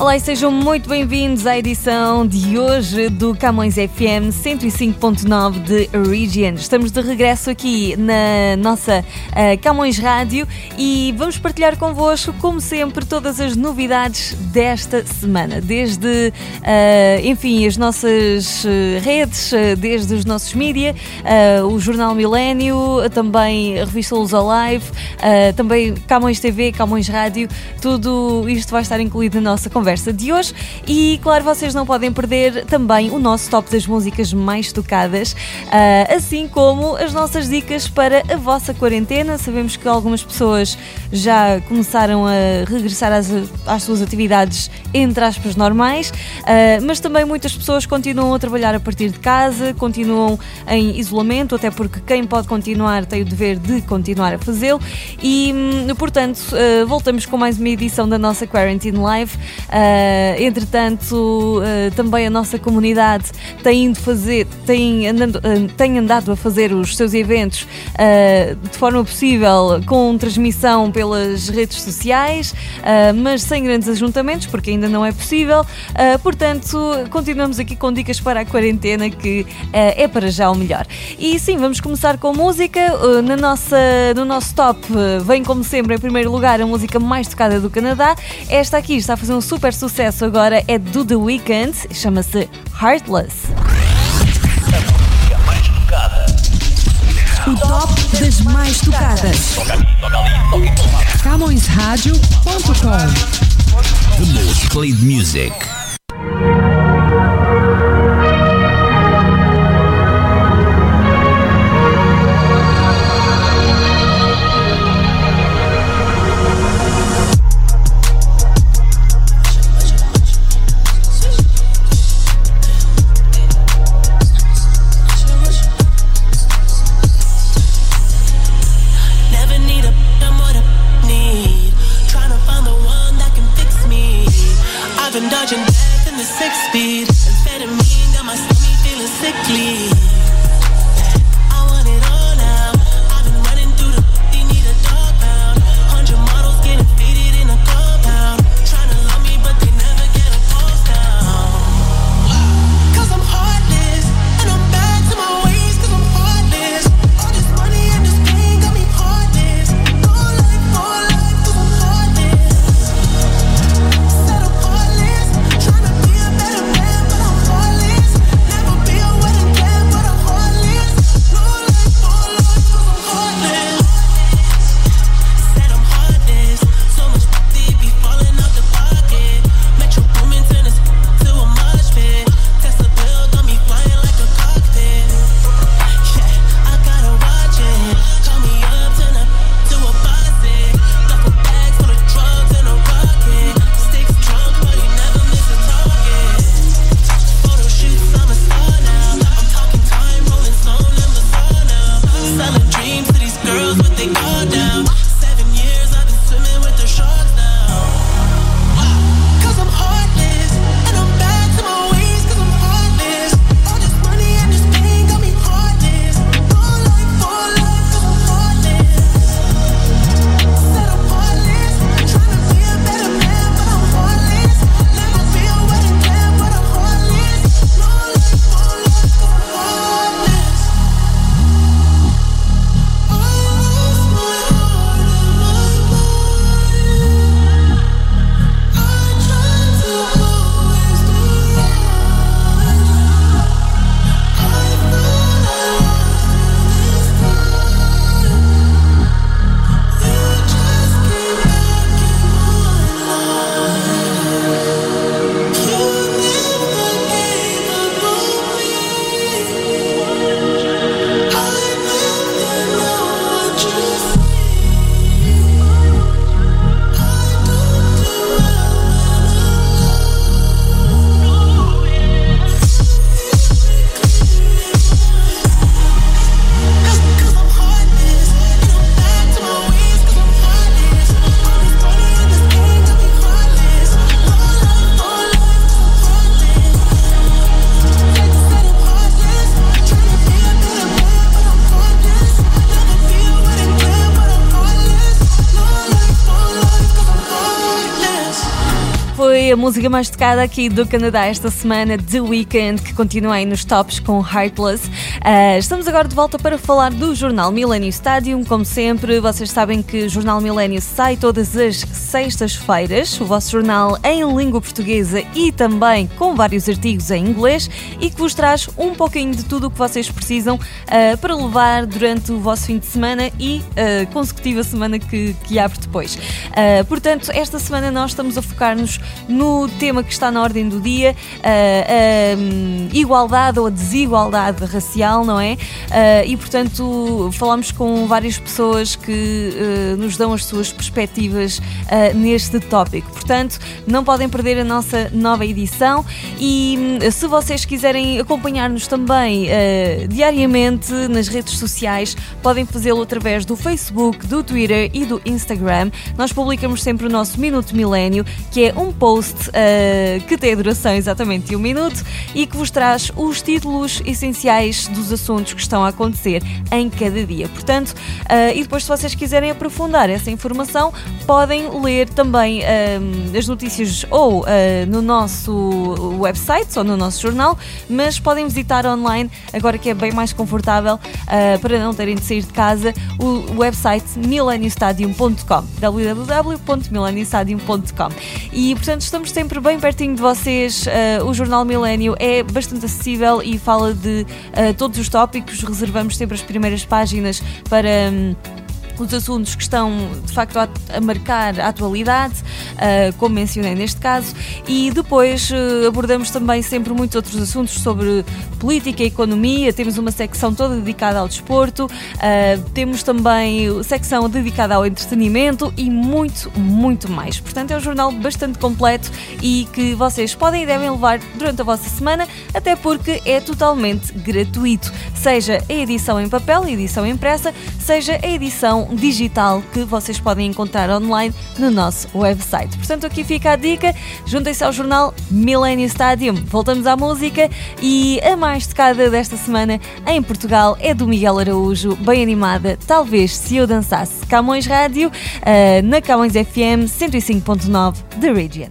Olá e sejam muito bem-vindos à edição de hoje do Camões FM 105.9 de Region. Estamos de regresso aqui na nossa uh, Camões Rádio e vamos partilhar convosco, como sempre, todas as novidades desta semana. Desde, uh, enfim, as nossas uh, redes, desde os nossos mídia, o Jornal Milênio, também a revista Luz Live, também Camões TV, Camões Rádio, tudo isto vai estar incluído na nossa conversa conversa de hoje e, claro, vocês não podem perder também o nosso top das músicas mais tocadas, uh, assim como as nossas dicas para a vossa quarentena. Sabemos que algumas pessoas já começaram a regressar às, às suas atividades, entre aspas, normais, uh, mas também muitas pessoas continuam a trabalhar a partir de casa, continuam em isolamento, até porque quem pode continuar tem o dever de continuar a fazê-lo e, hum, portanto, uh, voltamos com mais uma edição da nossa Quarantine Live. Uh, entretanto, uh, também a nossa comunidade tem ido fazer, tem andado, uh, tem andado a fazer os seus eventos de forma possível com transmissão pelas redes sociais, mas sem grandes ajuntamentos, porque ainda não é possível. portanto, continuamos aqui com dicas para a quarentena, que é para já o melhor. E sim, vamos começar com música. na nossa, no nosso top, vem como sempre, em primeiro lugar, a música mais tocada do Canadá. Esta aqui está a fazer um super sucesso agora é do The Weeknd, chama-se Heartless. O top das mais tocadas. CamõesRádio.com The most played music. Música mais tocada aqui do Canadá esta semana, The Weeknd, que continua aí nos tops com Heartless. Uh, estamos agora de volta para falar do jornal Millennium Stadium. Como sempre, vocês sabem que o jornal Millennium sai todas as sextas-feiras, o vosso jornal em língua portuguesa e também com vários artigos em inglês e que vos traz um pouquinho de tudo o que vocês precisam uh, para levar durante o vosso fim de semana e a uh, consecutiva semana que, que abre depois. Uh, portanto, esta semana nós estamos a focar-nos no tema que está na ordem do dia, a um, igualdade ou desigualdade racial, não é? e portanto, falamos com várias pessoas que nos dão as suas perspectivas neste tópico. Portanto, não podem perder a nossa nova edição e hum, se vocês quiserem acompanhar-nos também uh, diariamente nas redes sociais, podem fazê-lo através do Facebook, do Twitter e do Instagram. Nós publicamos sempre o nosso Minuto Milênio, que é um post uh, que tem a duração exatamente de um minuto e que vos traz os títulos essenciais dos assuntos que estão a acontecer em cada dia. Portanto, uh, e depois, se vocês quiserem aprofundar essa informação, podem ler também as notícias ou no nosso website ou no nosso jornal, mas podem visitar online, agora que é bem mais confortável, uh, para não terem de sair de casa, o website millenniumstadium.com www.millenniumstadium.com E portanto estamos sempre bem pertinho de vocês. Uh, o Jornal Milênio é bastante acessível e fala de uh, todos os tópicos. Reservamos sempre as primeiras páginas para. Um, os assuntos que estão de facto a, a marcar a atualidade, uh, como mencionei neste caso, e depois uh, abordamos também sempre muitos outros assuntos sobre política economia. Temos uma secção toda dedicada ao desporto, uh, temos também secção dedicada ao entretenimento e muito, muito mais. Portanto, é um jornal bastante completo e que vocês podem e devem levar durante a vossa semana, até porque é totalmente gratuito. Seja a edição em papel, a edição impressa, seja a edição digital que vocês podem encontrar online no nosso website. Portanto, aqui fica a dica, juntem-se ao jornal Millennium Stadium. Voltamos à música e a mais tocada desta semana em Portugal é do Miguel Araújo, bem animada, talvez se eu dançasse. Camões Rádio, uh, na Camões FM 105.9 The Region.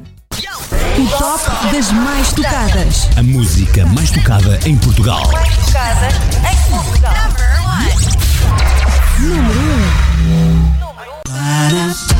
O top das mais tocadas. A música mais tocada em Portugal. Mais tocada Tenho-me sempre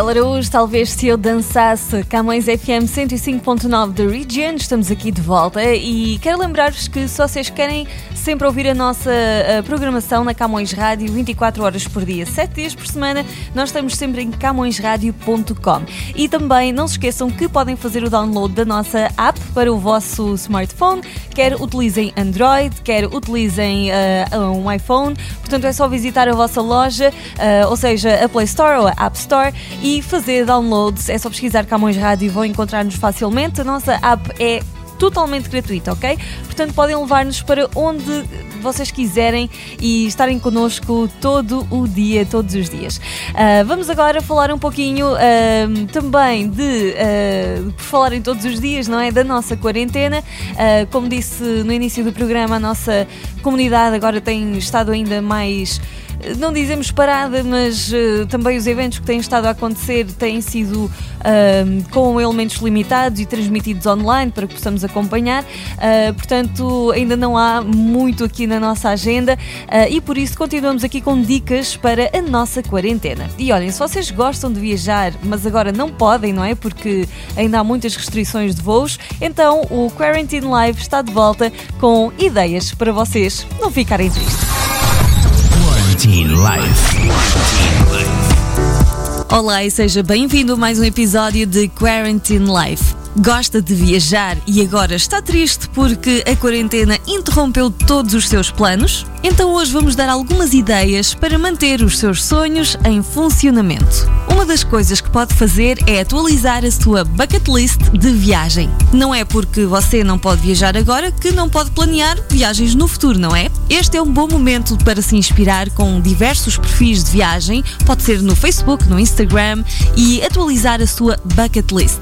Oi, Miguel Talvez se eu dançasse Camões FM 105.9 da Region, estamos aqui de volta e quero lembrar-vos que se vocês querem sempre ouvir a nossa a programação na Camões Rádio 24 horas por dia, 7 dias por semana, nós estamos sempre em camõesradio.com. E também não se esqueçam que podem fazer o download da nossa app para o vosso smartphone, quer utilizem Android, quer utilizem uh, um iPhone, portanto é só visitar a vossa loja, uh, ou seja, a Play Store ou a App Store e fazer downloads. É só pesquisar Camões Rádio e vão encontrar-nos facilmente. A nossa app é totalmente gratuita, ok? Portanto, podem levar-nos para onde vocês quiserem e estarem connosco todo o dia, todos os dias. Uh, vamos agora falar um pouquinho uh, também de, uh, por falar em todos os dias, não é? Da nossa quarentena. como disse no início do programa, a nossa comunidade agora tem estado ainda mais não dizemos parada, mas uh, também os eventos que têm estado a acontecer têm sido uh, com elementos limitados e transmitidos online para que possamos acompanhar. Uh, portanto, ainda não há muito aqui na nossa agenda e por isso continuamos aqui com dicas para a nossa quarentena. E olhem, se vocês gostam de viajar, mas agora não podem, não é? Porque ainda há muitas restrições de voos, então o Quarantine Live está de volta com ideias para vocês não ficarem tristes. Quarantine Life. Olá e seja bem-vindo a mais um episódio de Quarantine Life. Gosta de viajar e agora está triste porque a quarentena interrompeu todos os seus planos? Então hoje vamos dar algumas ideias para manter os seus sonhos em funcionamento. Uma das coisas que pode fazer é atualizar a sua bucket list de viagem. Não é porque você não pode viajar agora que não pode planear viagens no futuro, não é? Este é um bom momento para se inspirar com diversos perfis de viagem, pode ser no Facebook, no Instagram e atualizar a sua bucket list.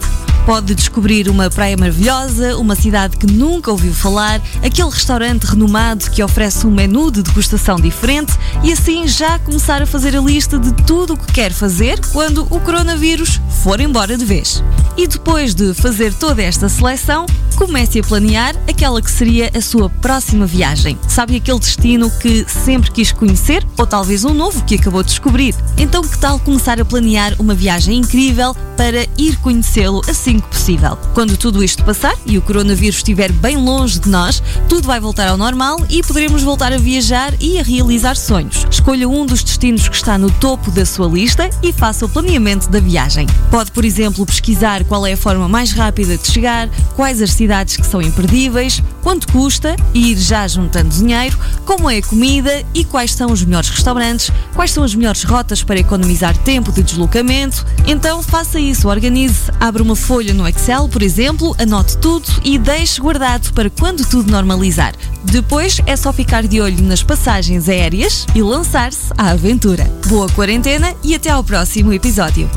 Pode descobrir uma praia maravilhosa, uma cidade que nunca ouviu falar, aquele restaurante renomado que oferece um menu de degustação diferente e assim já começar a fazer a lista de tudo o que quer fazer quando o coronavírus for embora de vez. E depois de fazer toda esta seleção, comece a planear aquela que seria a sua próxima viagem. Sabe aquele destino que sempre quis conhecer ou talvez um novo que acabou de descobrir? Então, que tal começar a planear uma viagem incrível para ir conhecê-lo assim que possível? Quando tudo isto passar e o coronavírus estiver bem longe de nós, tudo vai voltar ao normal e poderemos voltar a viajar e a realizar sonhos. Escolha um dos destinos que está no topo da sua lista e faça o planeamento da viagem. Pode, por exemplo, pesquisar qual é a forma mais rápida de chegar, quais as cidades que são imperdíveis, quanto custa e ir já juntando dinheiro, como é a comida e quais são os melhores restaurantes, quais são as melhores rotas para economizar tempo de deslocamento. Então faça isso, organize, abra uma folha no Excel, por exemplo, anote tudo e deixe guardado para quando tudo normalizar. Depois é só ficar de olho nas passagens aéreas e lançar-se à aventura. Boa quarentena e até ao próximo episódio.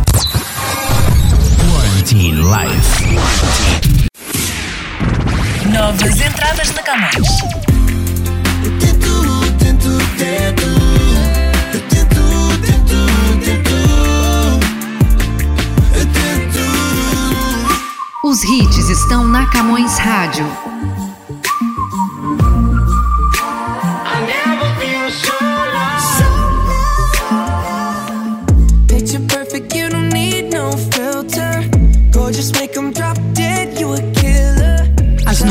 Quarantine Life. Novas entradas na Camões. Os hits estão na Camões Rádio.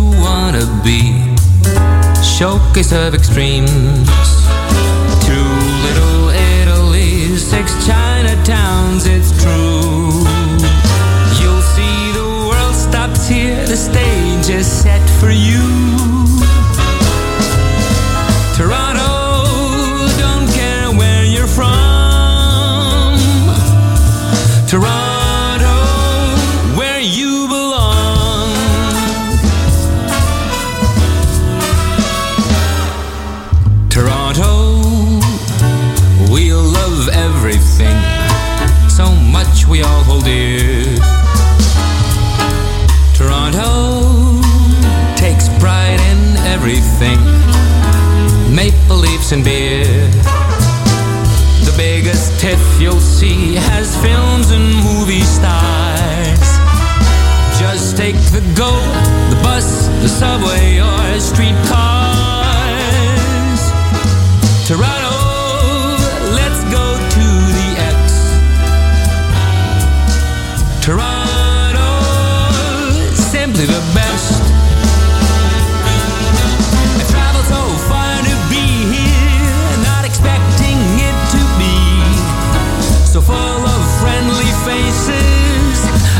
you wanna be. Showcase of extremes. Two little Italy's, six Chinatowns, it's true. You'll see the world stops here, the stage is set for you. Toronto And beer. The biggest tiff you'll see has films and movie stars. Just take the go, the bus, the subway, or streetcars. Toronto, let's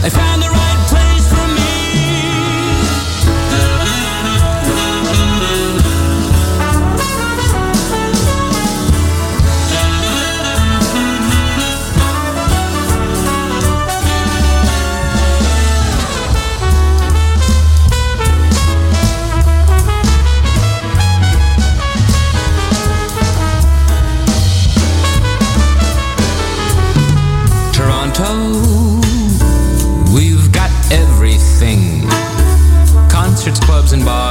I found and bars.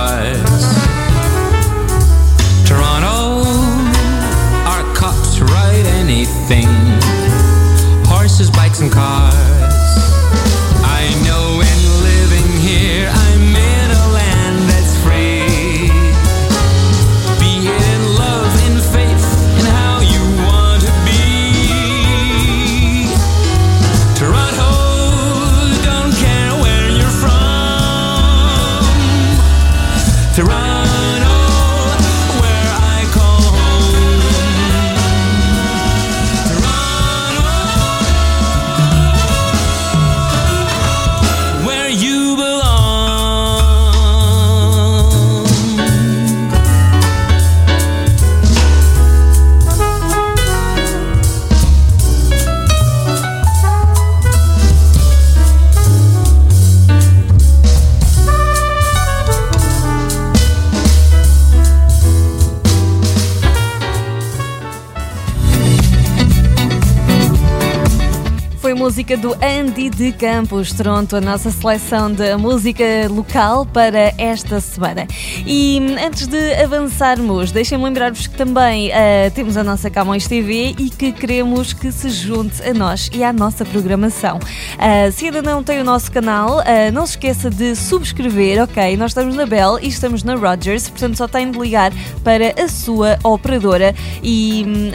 Música do Andy de Campos, Toronto, a nossa seleção de música local para esta semana. E hum, antes de avançarmos, deixem-me lembrar-vos que também ah, temos a nossa Camões TV e que queremos que se junte a nós e à nossa programação. Ah, se ainda não tem o nosso canal, ah, não se esqueça de subscrever, ok? Nós estamos na Bell e estamos na Rogers, portanto só tem de ligar para a sua operadora e hum,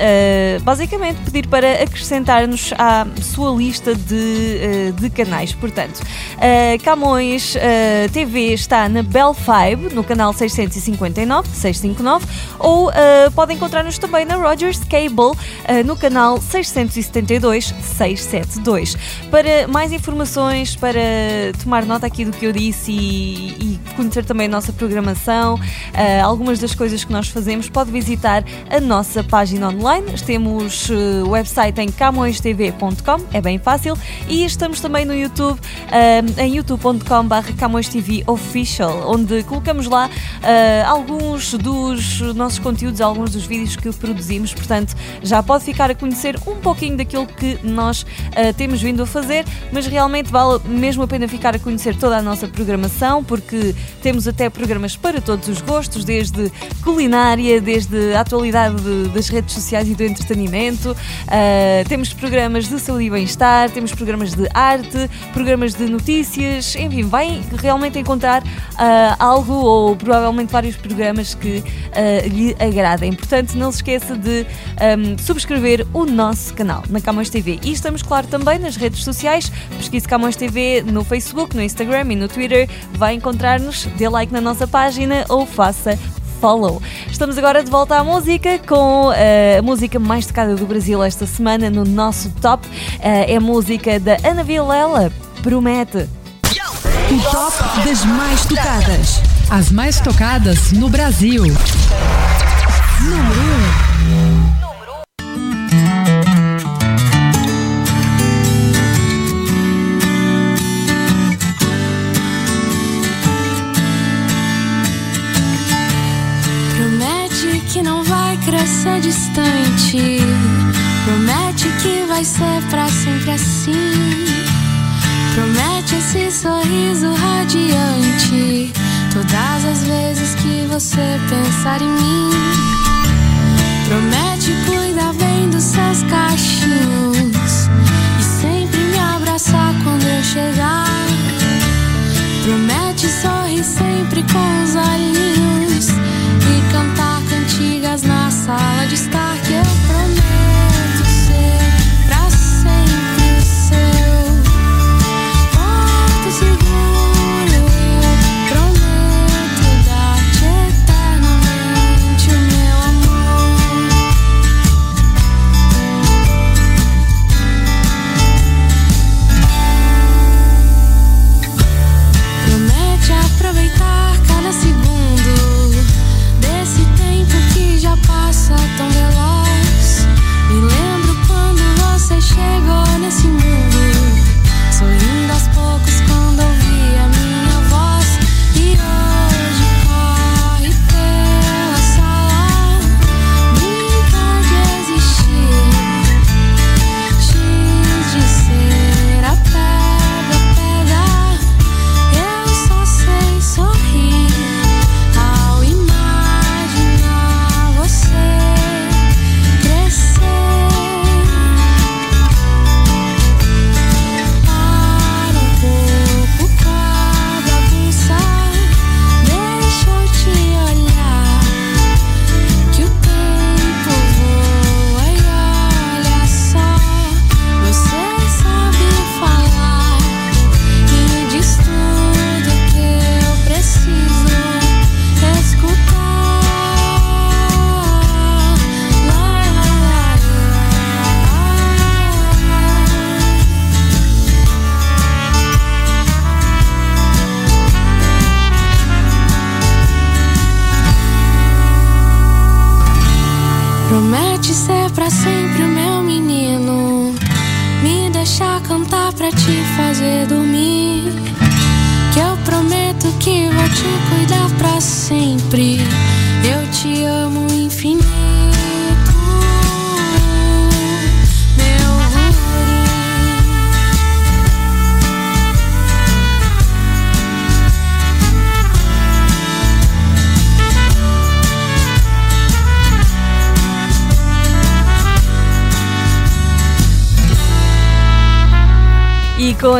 basicamente pedir para acrescentar-nos à sua lista de, eh, de canais. Portanto, a Camões eh, TV está na Bell 5, no canal 659, 659, ou eh, pode encontrar-nos também na Rogers Cable, eh, no canal 672, 672. Para mais informações, para tomar nota aqui do que eu disse e, e conhecer também a nossa programação, eh, algumas das coisas que nós fazemos, pode visitar a nossa página online. Temos eh, o website em camõestv.com, é bem fácil, e estamos também no YouTube, eh, em youtube.com.br Official, onde colocamos lá eh, alguns dos nossos conteúdos, alguns dos vídeos que produzimos, portanto já pode ficar a conhecer um pouquinho daquilo que nós eh, temos vindo a fazer, mas realmente vale mesmo a pena ficar a conhecer toda a nossa programação, porque temos até programas para todos os gostos, desde culinária, desde a atualidade de- das redes sociais e do entretenimento, ah, temos programas de saúde e bem-estar, temos programas de arte, programas de notícias, enfim, vai realmente encontrar ah, algo ou provavelmente vários programas que ah, lhe agradem. Portanto, não se esqueça de ahm, subscrever o nosso canal na Camões TV. E estamos, claro, também nas redes sociais. Pesquise Camões TV no Facebook, no Instagram e no Twitter. Vai encontrar-nos, dê like na nossa página ou faça Follow. Estamos agora de volta à música com eh, a música mais tocada do Brasil esta semana no nosso top. Eh, é a música da Ana Vilela, Promete. O top das mais tocadas. As mais tocadas no Brasil. Número crescer distante. Promete que vai ser pra sempre assim. Promete esse sorriso radiante. Todas as vezes que você pensar em mim. Promete cuidar bem dos seus cachinhos. E sempre me abraçar quando eu chegar. Promete sorrir sempre com os olhinhos sala de estar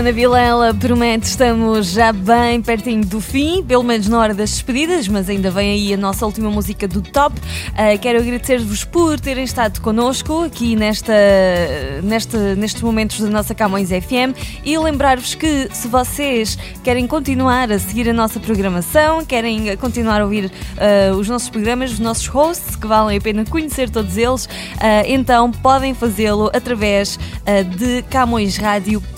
E com a Ana Vilela, promete, estamos já bem pertinho do fim, pelo menos na hora das despedidas, mas ainda vem aí a nossa última música do top. Ah, quero agradecer-vos por terem estado connosco aqui nesta, nesta, nestes momentos da nossa Camões FM e lembrar-vos que se vocês querem continuar a seguir a nossa programação, querem continuar a ouvir ah, os nossos programas, os nossos hosts, que valem a pena conhecer todos eles, ah, então podem fazê-lo através de camõesradio.com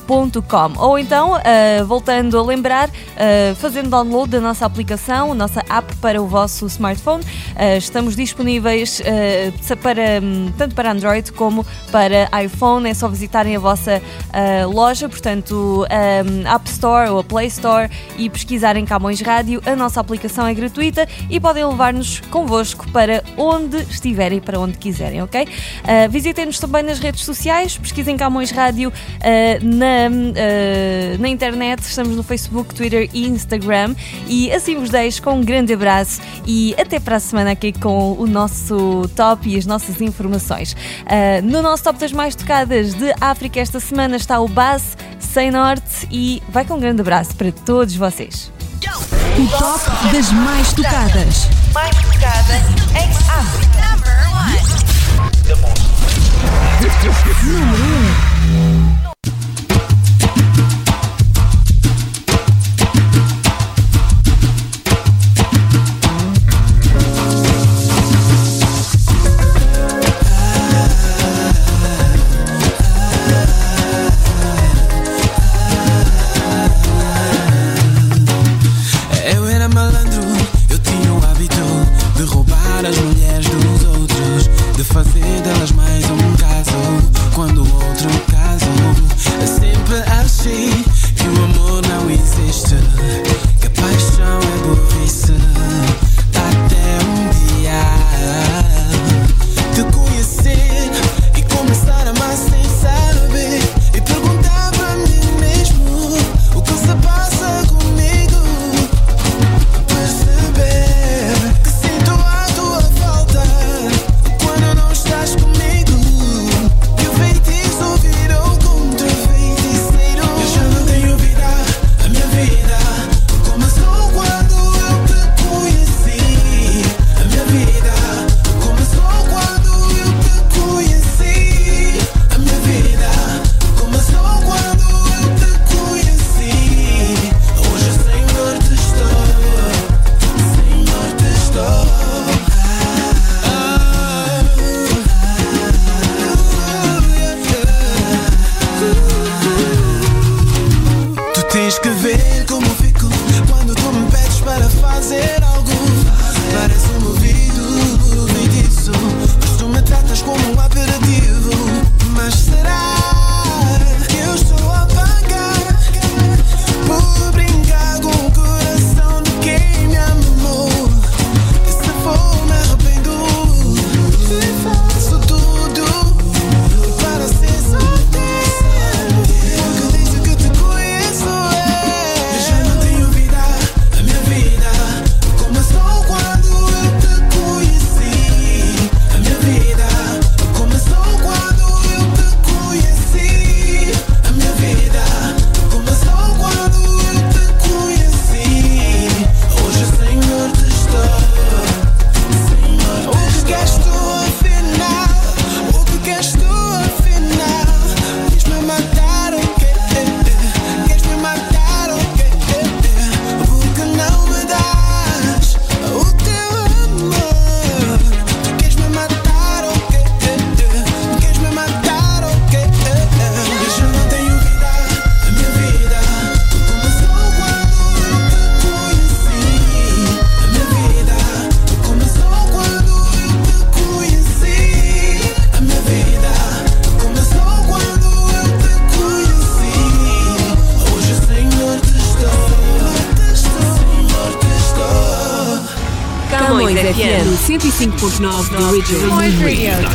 ou então, ah, voltando a lembrar, ah, fazendo download da nossa aplicação, nossa app para o vosso smartphone. Ah, estamos disponíveis para, hum, tanto para Android como para iPhone. É só visitarem a vossa loja, portanto, a App Store ou a Play Store e pesquisarem Camões Rádio. A nossa aplicação é gratuita e podem levar-nos convosco para onde estiverem, para onde quiserem, ok? Visitem-nos também nas redes sociais, pesquisem Camões Rádio na, ah, eh, na internet, estamos no Facebook, Twitter e Instagram. E assim vos deixo com um grande abraço e até para a semana aqui com o nosso top e as nossas informações. Uh, no nosso top das mais tocadas de África esta semana está o Bass Sem Norte e vai com um grande abraço para todos vocês. O top das mais tocadas. Mais tocadas em África. Número 1. Music Noise Radio.